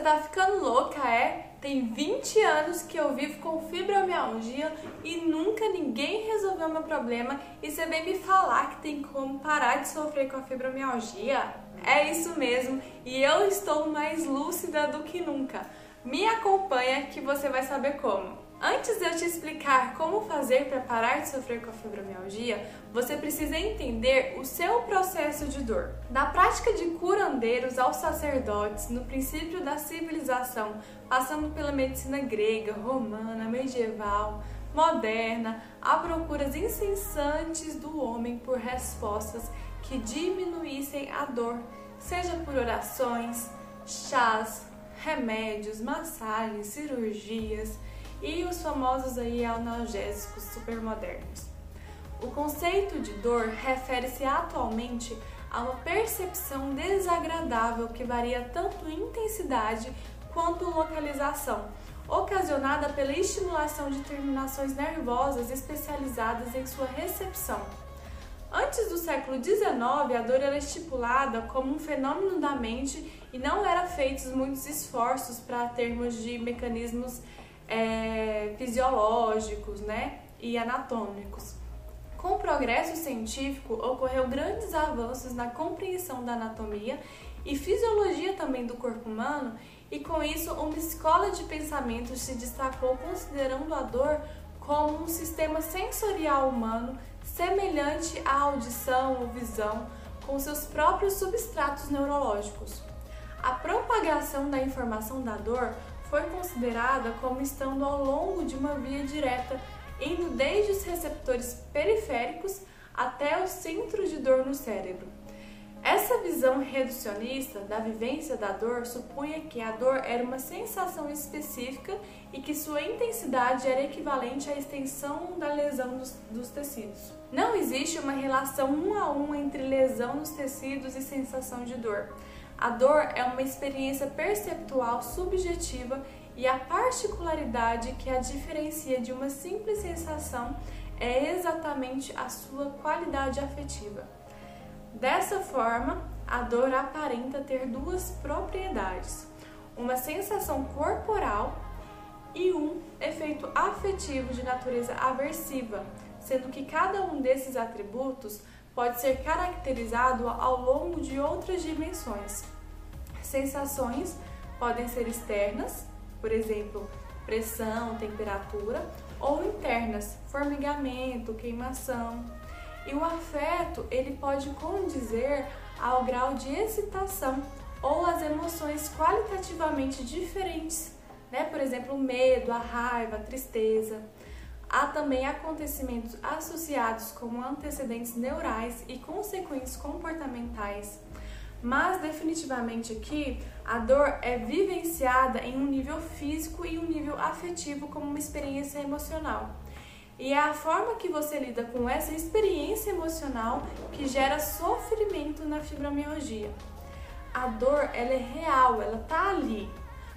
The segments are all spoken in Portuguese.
Você tá ficando louca, é? Tem 20 anos que eu vivo com fibromialgia e nunca ninguém resolveu meu problema e você vem me falar que tem como parar de sofrer com a fibromialgia? É isso mesmo, e eu estou mais lúcida do que nunca. Me acompanha que você vai saber como. Antes de eu te explicar como fazer para parar de sofrer com a fibromialgia, você precisa entender o seu processo de dor. Da prática de curandeiros aos sacerdotes, no princípio da civilização, passando pela medicina grega, romana, medieval, moderna, há procuras incessantes do homem por respostas que diminuíssem a dor, seja por orações, chás, remédios, massagens, cirurgias e os famosos aí analgésicos supermodernos. O conceito de dor refere-se atualmente a uma percepção desagradável que varia tanto em intensidade quanto localização, ocasionada pela estimulação de terminações nervosas especializadas em sua recepção. Antes do século XIX, a dor era estipulada como um fenômeno da mente e não eram feitos muitos esforços para termos de mecanismos é, fisiológicos né, e anatômicos. Com o progresso científico, ocorreu grandes avanços na compreensão da anatomia e fisiologia também do corpo humano, e com isso, uma escola de pensamento se destacou considerando a dor como um sistema sensorial humano semelhante à audição ou visão, com seus próprios substratos neurológicos. A propagação da informação da dor foi considerada como estando ao longo de uma via direta, indo desde os receptores periféricos até o centro de dor no cérebro. Essa visão reducionista da vivência da dor supunha que a dor era uma sensação específica e que sua intensidade era equivalente à extensão da lesão dos, dos, tecidos. Não existe uma relação um a um entre lesão nos tecidos e sensação de dor. A dor é uma experiência perceptual subjetiva e a particularidade que a diferencia de uma simples sensação é exatamente a sua qualidade afetiva. Dessa forma, a dor aparenta ter duas propriedades: uma sensação corporal e um efeito afetivo de natureza aversiva, sendo que cada um desses atributos pode ser caracterizado ao longo de outras dimensões. Sensações podem ser externas, por exemplo, pressão, temperatura, ou internas, formigamento, queimação. E o afeto, ele pode condizer ao grau de excitação ou as emoções qualitativamente diferentes, né? Por exemplo, o medo, a raiva, a tristeza. Há também acontecimentos associados com antecedentes neurais e consequências comportamentais. Mas definitivamente aqui a dor é vivenciada em um nível físico e um nível afetivo como uma experiência emocional. E é a forma que você lida com essa experiência emocional que gera sofrimento na fibromialgia. A dor, ela é real, ela tá ali.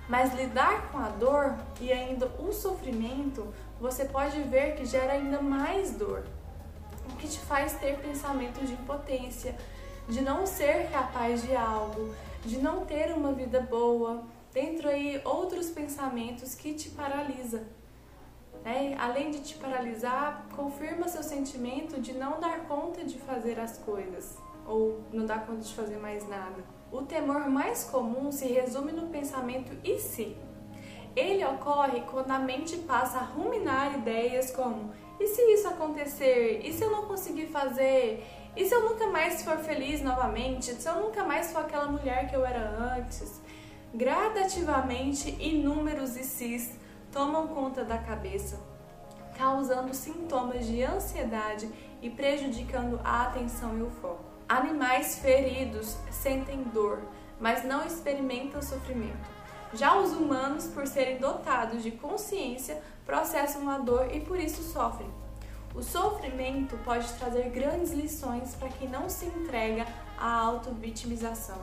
Mas lidar com a dor e ainda o sofrimento você pode ver que gera ainda mais dor, o que te faz ter pensamentos de impotência, de não ser capaz de algo, de não ter uma vida boa, dentro aí outros pensamentos que te paralisa. Né? Além de te paralisar, confirma seu sentimento de não dar conta de fazer as coisas ou não dar conta de fazer mais nada. O temor mais comum se resume no pensamento e se. Ele ocorre quando a mente passa a ruminar ideias como: e se isso acontecer? E se eu não conseguir fazer? E se eu nunca mais for feliz novamente? Se eu nunca mais for aquela mulher que eu era antes? Gradativamente, inúmeros e cis tomam conta da cabeça, causando sintomas de ansiedade e prejudicando a atenção e o foco. Animais feridos sentem dor, mas não experimentam sofrimento. Já os humanos, por serem dotados de consciência, processam a dor e por isso sofrem. O sofrimento pode trazer grandes lições para quem não se entrega à auto-vitimização.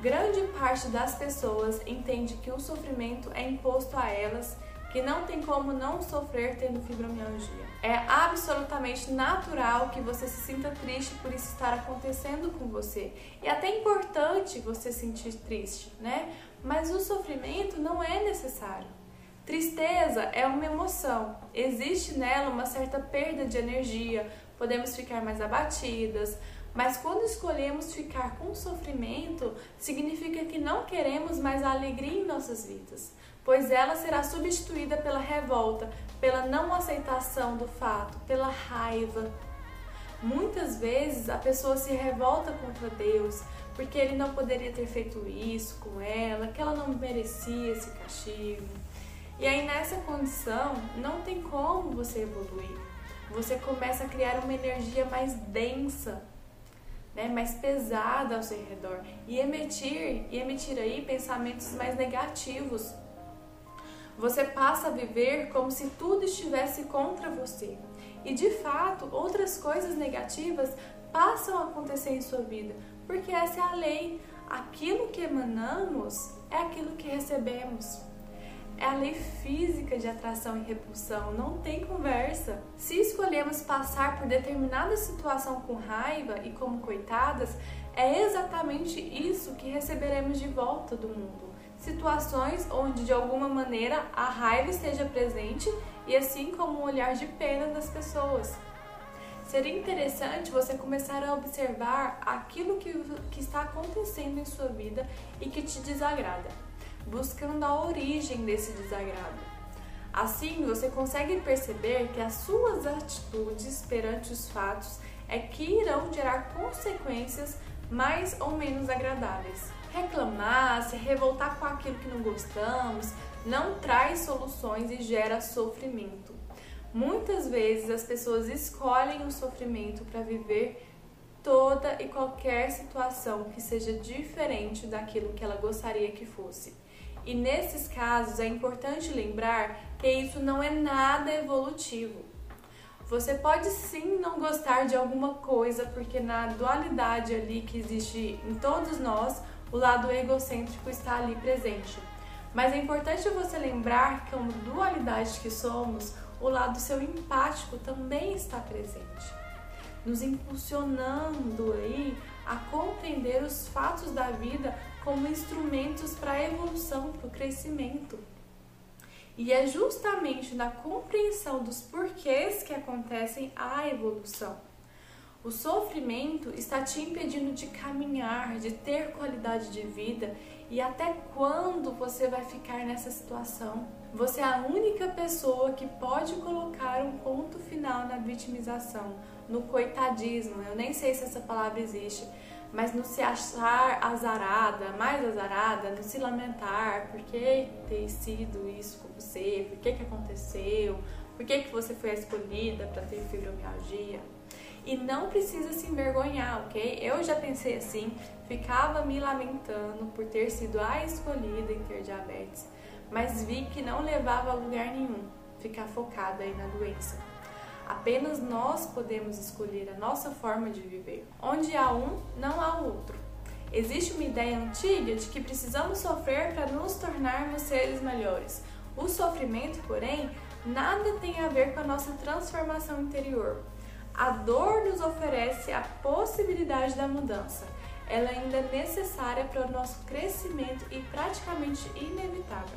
Grande parte das pessoas entende que o sofrimento é imposto a elas, que não tem como não sofrer tendo fibromialgia. É absolutamente natural que você se sinta triste por isso estar acontecendo com você. E até importante você sentir triste, né? Mas o sofrimento não é necessário. Tristeza é uma emoção. Existe nela uma certa perda de energia, podemos ficar mais abatidas, mas quando escolhemos ficar com sofrimento, significa que não queremos mais a alegria em nossas vidas, pois ela será substituída pela revolta, pela não aceitação do fato, pela raiva. Muitas vezes a pessoa se revolta contra Deus porque ele não poderia ter feito isso com ela, que ela não merecia esse castigo. E aí nessa condição não tem como você evoluir. Você começa a criar uma energia mais densa né, mais pesada ao seu redor e emitir e emitir aí pensamentos mais negativos. Você passa a viver como se tudo estivesse contra você. E de fato, outras coisas negativas passam a acontecer em sua vida, porque essa é a lei. Aquilo que emanamos é aquilo que recebemos. É a lei física de atração e repulsão, não tem conversa. Se escolhemos passar por determinada situação com raiva e como coitadas, é exatamente isso que receberemos de volta do mundo. Situações onde de alguma maneira a raiva esteja presente e assim como um olhar de pena das pessoas. Seria interessante você começar a observar aquilo que, que está acontecendo em sua vida e que te desagrada buscando a origem desse desagrado. Assim, você consegue perceber que as suas atitudes perante os fatos é que irão gerar consequências mais ou menos agradáveis. Reclamar, se revoltar com aquilo que não gostamos, não traz soluções e gera sofrimento. Muitas vezes as pessoas escolhem o sofrimento para viver toda e qualquer situação que seja diferente daquilo que ela gostaria que fosse. E nesses casos é importante lembrar que isso não é nada evolutivo. Você pode sim não gostar de alguma coisa, porque na dualidade ali que existe em todos nós, o lado egocêntrico está ali presente. Mas é importante você lembrar que, como dualidade que somos, o lado seu empático também está presente, nos impulsionando aí a compreender os fatos da vida como instrumentos para a evolução, para o crescimento. E é justamente na compreensão dos porquês que acontecem a evolução. O sofrimento está te impedindo de caminhar, de ter qualidade de vida e até quando você vai ficar nessa situação? Você é a única pessoa que pode colocar um ponto final na vitimização, no coitadismo. Eu nem sei se essa palavra existe, mas não se achar azarada, mais azarada, não se lamentar, por que ter sido isso com você, por que, que aconteceu, por que, que você foi escolhida para ter fibromialgia. E não precisa se envergonhar, ok? Eu já pensei assim, ficava me lamentando por ter sido a escolhida em ter diabetes, mas vi que não levava a lugar nenhum ficar focada aí na doença. Apenas nós podemos escolher a nossa forma de viver. Onde há um, não há outro. Existe uma ideia antiga de que precisamos sofrer para nos tornarmos seres melhores. O sofrimento, porém, nada tem a ver com a nossa transformação interior. A dor nos oferece a possibilidade da mudança. Ela ainda é necessária para o nosso crescimento e praticamente inevitável.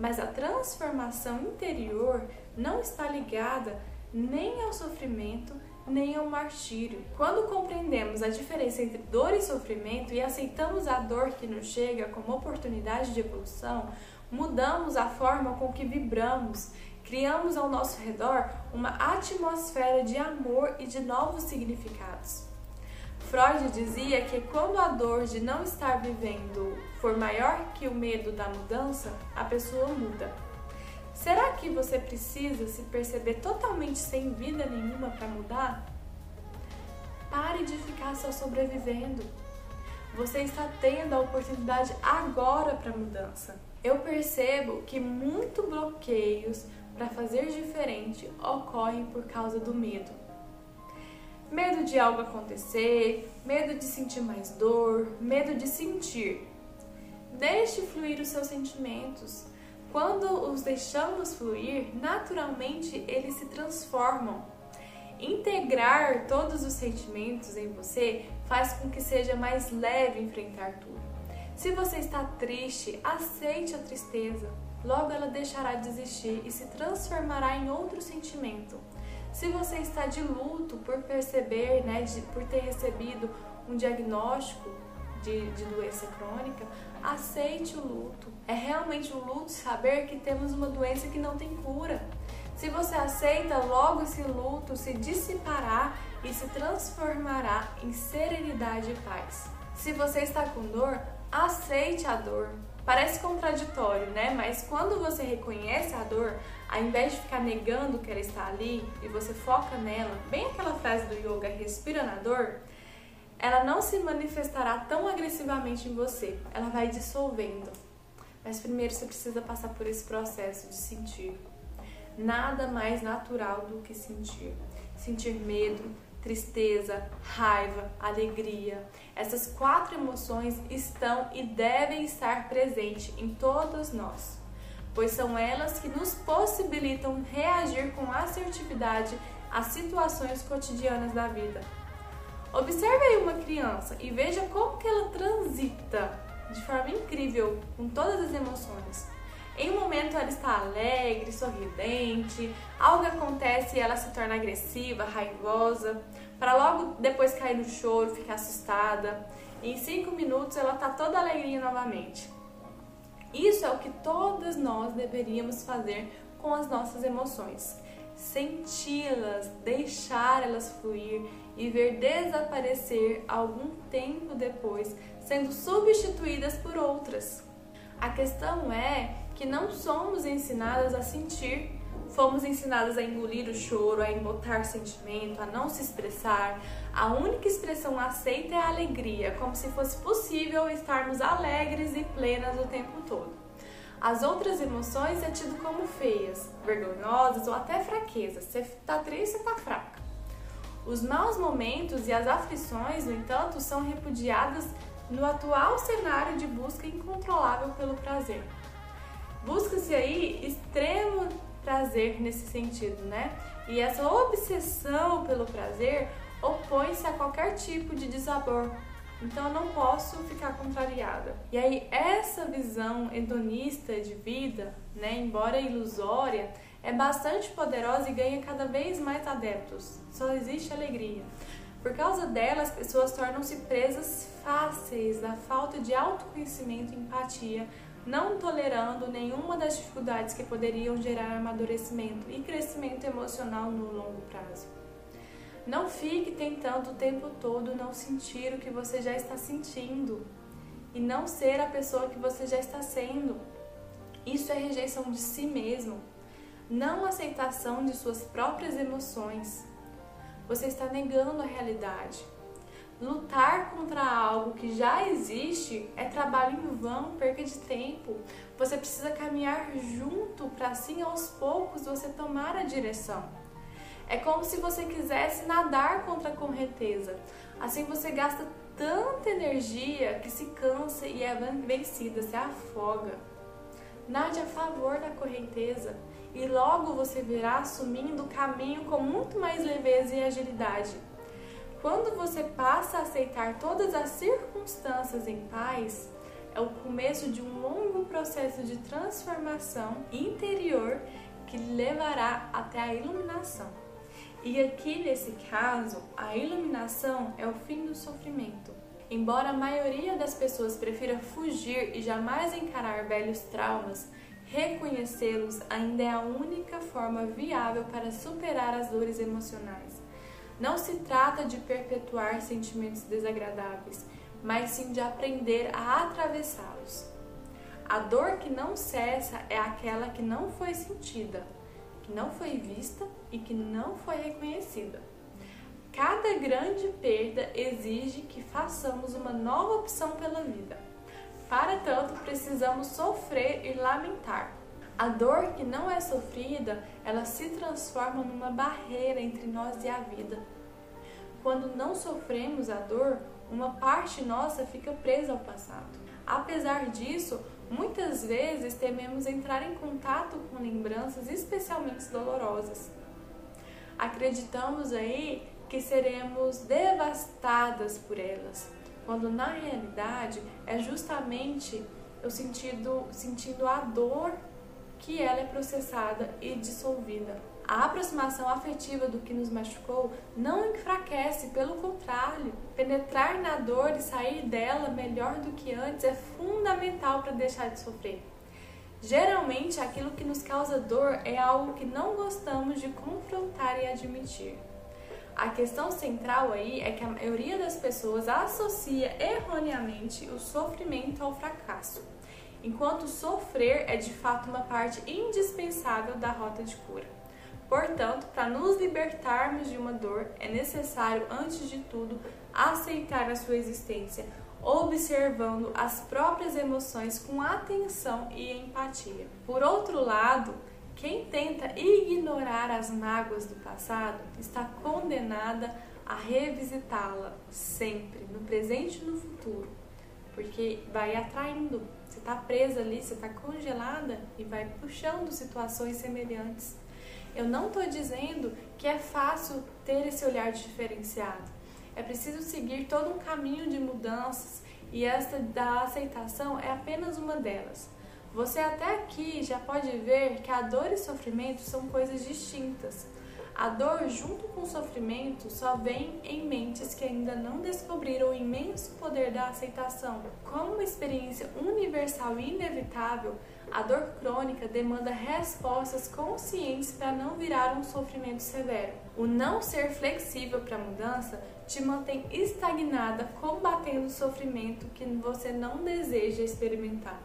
Mas a transformação interior não está ligada nem ao sofrimento, nem ao martírio. Quando compreendemos a diferença entre dor e sofrimento e aceitamos a dor que nos chega como oportunidade de evolução, mudamos a forma com que vibramos, criamos ao nosso redor uma atmosfera de amor e de novos significados. Freud dizia que quando a dor de não estar vivendo for maior que o medo da mudança, a pessoa muda. Será que você precisa se perceber totalmente sem vida nenhuma para mudar? Pare de ficar só sobrevivendo. Você está tendo a oportunidade agora para mudança. Eu percebo que muitos bloqueios, para fazer diferente ocorre por causa do medo. Medo de algo acontecer, medo de sentir mais dor, medo de sentir. Deixe fluir os seus sentimentos. Quando os deixamos fluir, naturalmente eles se transformam. Integrar todos os sentimentos em você faz com que seja mais leve enfrentar tudo. Se você está triste, aceite a tristeza. Logo ela deixará de existir e se transformará em outro sentimento. Se você está de luto por perceber, né, de, por ter recebido um diagnóstico de, de doença crônica, aceite o luto. É realmente um luto saber que temos uma doença que não tem cura. Se você aceita, logo esse luto se dissipará e se transformará em serenidade e paz. Se você está com dor, aceite a dor. Parece contraditório, né? Mas quando você reconhece a dor, ao invés de ficar negando que ela está ali e você foca nela, bem aquela frase do yoga, respira na dor, ela não se manifestará tão agressivamente em você. Ela vai dissolvendo. Mas primeiro você precisa passar por esse processo de sentir. Nada mais natural do que sentir. Sentir medo, tristeza, raiva, alegria. Essas quatro emoções estão e devem estar presentes em todos nós, pois são elas que nos possibilitam reagir com assertividade às situações cotidianas da vida. Observe aí uma criança e veja como que ela transita de forma incrível com todas as emoções. Em um momento ela está alegre, sorridente, algo acontece e ela se torna agressiva, raivosa, para logo depois cair no choro, ficar assustada. E em cinco minutos ela está toda alegrinha novamente. Isso é o que todas nós deveríamos fazer com as nossas emoções. Senti-las, deixar elas fluir e ver desaparecer algum tempo depois, sendo substituídas por outras. A questão é que não somos ensinadas a sentir, fomos ensinadas a engolir o choro, a embotar sentimento, a não se expressar. A única expressão aceita é a alegria, como se fosse possível estarmos alegres e plenas o tempo todo. As outras emoções é tido como feias, vergonhosas ou até fraquezas. Você está triste, você está fraca. Os maus momentos e as aflições, no entanto, são repudiadas no atual cenário de busca incontrolável pelo prazer. Busca-se aí extremo prazer nesse sentido, né? E essa obsessão pelo prazer opõe-se a qualquer tipo de desabor. Então eu não posso ficar contrariada. E aí essa visão hedonista de vida, né, embora ilusória, é bastante poderosa e ganha cada vez mais adeptos. Só existe alegria. Por causa dela, as pessoas tornam-se presas fáceis da falta de autoconhecimento e empatia, não tolerando nenhuma das dificuldades que poderiam gerar amadurecimento e crescimento emocional no longo prazo. Não fique tentando o tempo todo não sentir o que você já está sentindo e não ser a pessoa que você já está sendo. Isso é rejeição de si mesmo, não aceitação de suas próprias emoções você está negando a realidade. Lutar contra algo que já existe é trabalho em vão, perca de tempo. Você precisa caminhar junto para assim aos poucos você tomar a direção. É como se você quisesse nadar contra a correnteza. Assim você gasta tanta energia que se cansa e é vencida, se afoga. Nade a favor da correnteza e logo você virá assumindo o caminho com muito mais leveza e agilidade. Quando você passa a aceitar todas as circunstâncias em paz, é o começo de um longo processo de transformação interior que levará até a iluminação. E aqui nesse caso, a iluminação é o fim do sofrimento. Embora a maioria das pessoas prefira fugir e jamais encarar velhos traumas, reconhecê-los ainda é a única forma viável para superar as dores emocionais. Não se trata de perpetuar sentimentos desagradáveis, mas sim de aprender a atravessá-los. A dor que não cessa é aquela que não foi sentida, que não foi vista e que não foi reconhecida. Cada grande perda exige que façamos uma nova opção pela vida. Para tanto, precisamos sofrer e lamentar. A dor que não é sofrida, ela se transforma numa barreira entre nós e a vida. Quando não sofremos a dor, uma parte nossa fica presa ao passado. Apesar disso, muitas vezes tememos entrar em contato com lembranças especialmente dolorosas. Acreditamos aí que seremos devastadas por elas, quando na realidade é justamente o sentido, sentindo a dor que ela é processada e dissolvida. A aproximação afetiva do que nos machucou não enfraquece, pelo contrário, penetrar na dor e sair dela melhor do que antes é fundamental para deixar de sofrer. Geralmente, aquilo que nos causa dor é algo que não gostamos de confrontar e admitir. A questão central aí é que a maioria das pessoas associa erroneamente o sofrimento ao fracasso, enquanto sofrer é de fato uma parte indispensável da rota de cura. Portanto, para nos libertarmos de uma dor, é necessário, antes de tudo, aceitar a sua existência, observando as próprias emoções com atenção e empatia. Por outro lado, quem tenta ignorar as mágoas do passado está condenada a revisitá-la sempre, no presente e no futuro, porque vai atraindo. Está presa ali, você está congelada e vai puxando situações semelhantes. Eu não estou dizendo que é fácil ter esse olhar diferenciado. É preciso seguir todo um caminho de mudanças e esta da aceitação é apenas uma delas. Você até aqui já pode ver que a dor e sofrimento são coisas distintas. A dor, junto com o sofrimento, só vem em mentes que ainda não descobriram o imenso poder da aceitação. Como uma experiência universal e inevitável, a dor crônica demanda respostas conscientes para não virar um sofrimento severo. O não ser flexível para a mudança te mantém estagnada, combatendo o sofrimento que você não deseja experimentar.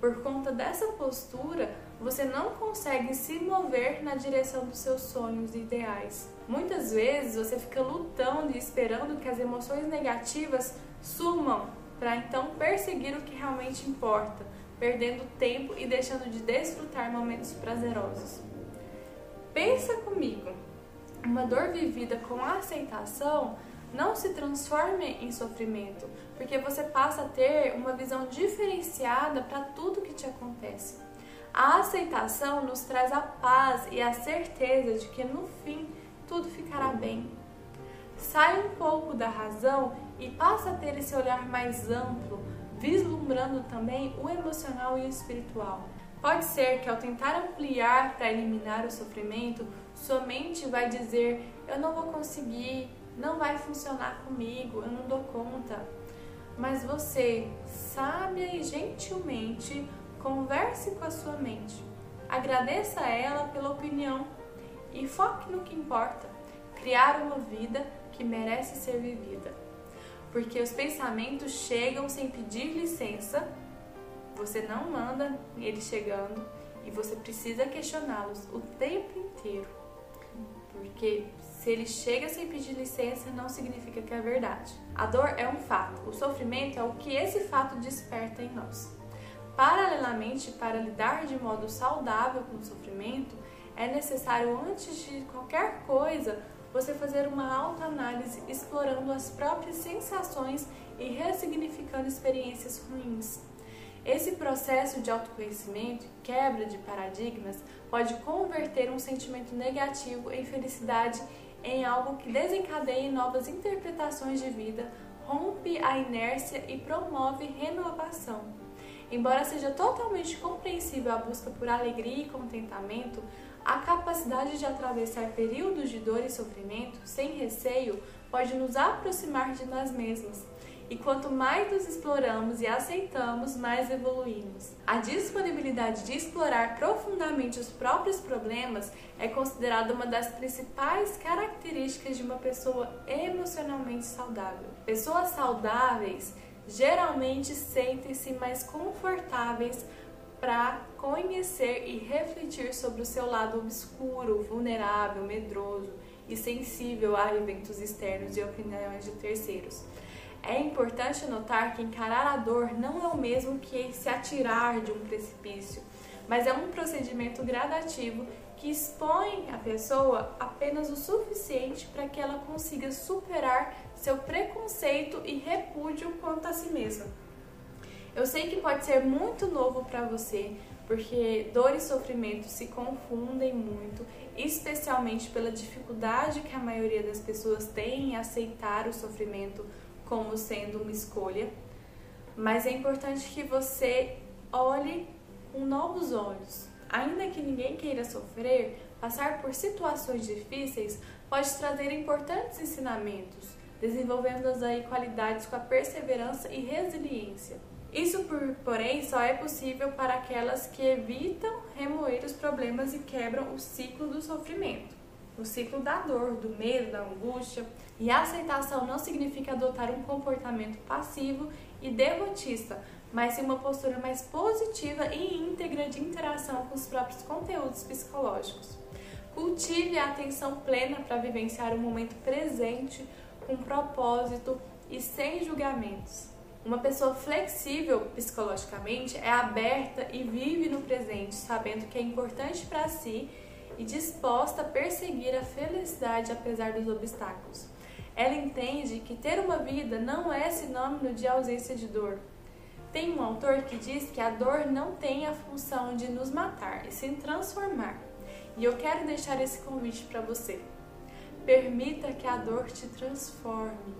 Por conta dessa postura, você não consegue se mover na direção dos seus sonhos e ideais. Muitas vezes você fica lutando e esperando que as emoções negativas sumam para então perseguir o que realmente importa, perdendo tempo e deixando de desfrutar momentos prazerosos. Pensa comigo, uma dor vivida com aceitação não se transforme em sofrimento, porque você passa a ter uma visão diferenciada para tudo que te acontece. A aceitação nos traz a paz e a certeza de que no fim tudo ficará bem. Sai um pouco da razão e passa a ter esse olhar mais amplo, vislumbrando também o emocional e o espiritual. Pode ser que ao tentar ampliar para eliminar o sofrimento, sua mente vai dizer: Eu não vou conseguir, não vai funcionar comigo, eu não dou conta. Mas você, sábia e gentilmente, converse com a sua mente. Agradeça a ela pela opinião e foque no que importa: criar uma vida que merece ser vivida. Porque os pensamentos chegam sem pedir licença, você não manda eles chegando e você precisa questioná-los o tempo inteiro. Porque se ele chega sem pedir licença, não significa que é verdade. A dor é um fato, o sofrimento é o que esse fato desperta em nós. Paralelamente, para lidar de modo saudável com o sofrimento, é necessário, antes de qualquer coisa, você fazer uma autoanálise explorando as próprias sensações e ressignificando experiências ruins. Esse processo de autoconhecimento, quebra de paradigmas, pode converter um sentimento negativo em felicidade em algo que desencadeie novas interpretações de vida, rompe a inércia e promove renovação. Embora seja totalmente compreensível a busca por alegria e contentamento, a capacidade de atravessar períodos de dor e sofrimento sem receio pode nos aproximar de nós mesmos e quanto mais nos exploramos e aceitamos, mais evoluímos. A disponibilidade de explorar profundamente os próprios problemas é considerada uma das principais características de uma pessoa emocionalmente saudável. Pessoas saudáveis geralmente sentem-se mais confortáveis para conhecer e refletir sobre o seu lado obscuro, vulnerável, medroso e sensível a eventos externos e opiniões de terceiros. É importante notar que encarar a dor não é o mesmo que se atirar de um precipício, mas é um procedimento gradativo que expõe a pessoa apenas o suficiente para que ela consiga superar seu preconceito e repúdio quanto a si mesma. Eu sei que pode ser muito novo para você, porque dor e sofrimento se confundem muito, especialmente pela dificuldade que a maioria das pessoas tem em aceitar o sofrimento como sendo uma escolha. Mas é importante que você olhe com novos olhos. Ainda que ninguém queira sofrer, passar por situações difíceis pode trazer importantes ensinamentos, desenvolvendo aí qualidades com a perseverança e resiliência. Isso, por, porém, só é possível para aquelas que evitam remoer os problemas e quebram o ciclo do sofrimento, o ciclo da dor, do medo, da angústia. E a aceitação não significa adotar um comportamento passivo e derrotista, mas sim uma postura mais positiva e íntegra de interação com os próprios conteúdos psicológicos. Cultive a atenção plena para vivenciar o momento presente com propósito e sem julgamentos. Uma pessoa flexível psicologicamente é aberta e vive no presente, sabendo que é importante para si e disposta a perseguir a felicidade apesar dos obstáculos. Ela entende que ter uma vida não é sinônimo de ausência de dor. Tem um autor que diz que a dor não tem a função de nos matar, e sim transformar. E eu quero deixar esse convite para você. Permita que a dor te transforme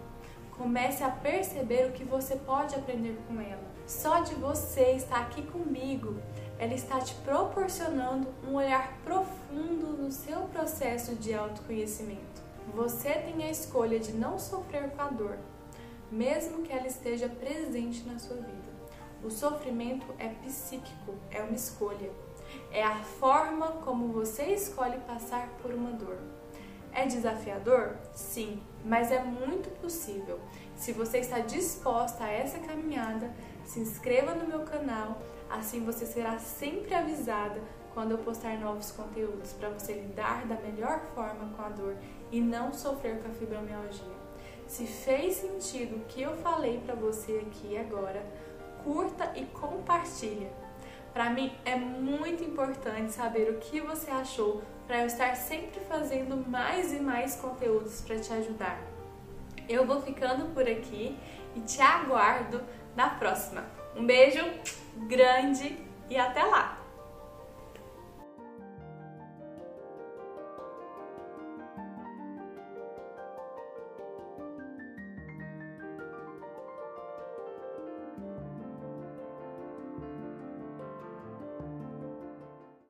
Comece a perceber o que você pode aprender com ela. Só de você estar aqui comigo, ela está te proporcionando um olhar profundo no seu processo de autoconhecimento. Você tem a escolha de não sofrer com a dor, mesmo que ela esteja presente na sua vida. O sofrimento é psíquico, é uma escolha. É a forma como você escolhe passar por uma dor. É desafiador? Sim, mas é muito possível. Se você está disposta a essa caminhada, se inscreva no meu canal, assim você será sempre avisada quando eu postar novos conteúdos para você lidar da melhor forma com a dor e não sofrer com a fibromialgia. Se fez sentido o que eu falei para você aqui agora, curta e compartilha. Para mim é muito importante saber o que você achou para eu estar sempre fazendo mais e mais conteúdos para te ajudar. Eu vou ficando por aqui e te aguardo na próxima. Um beijo grande e até lá!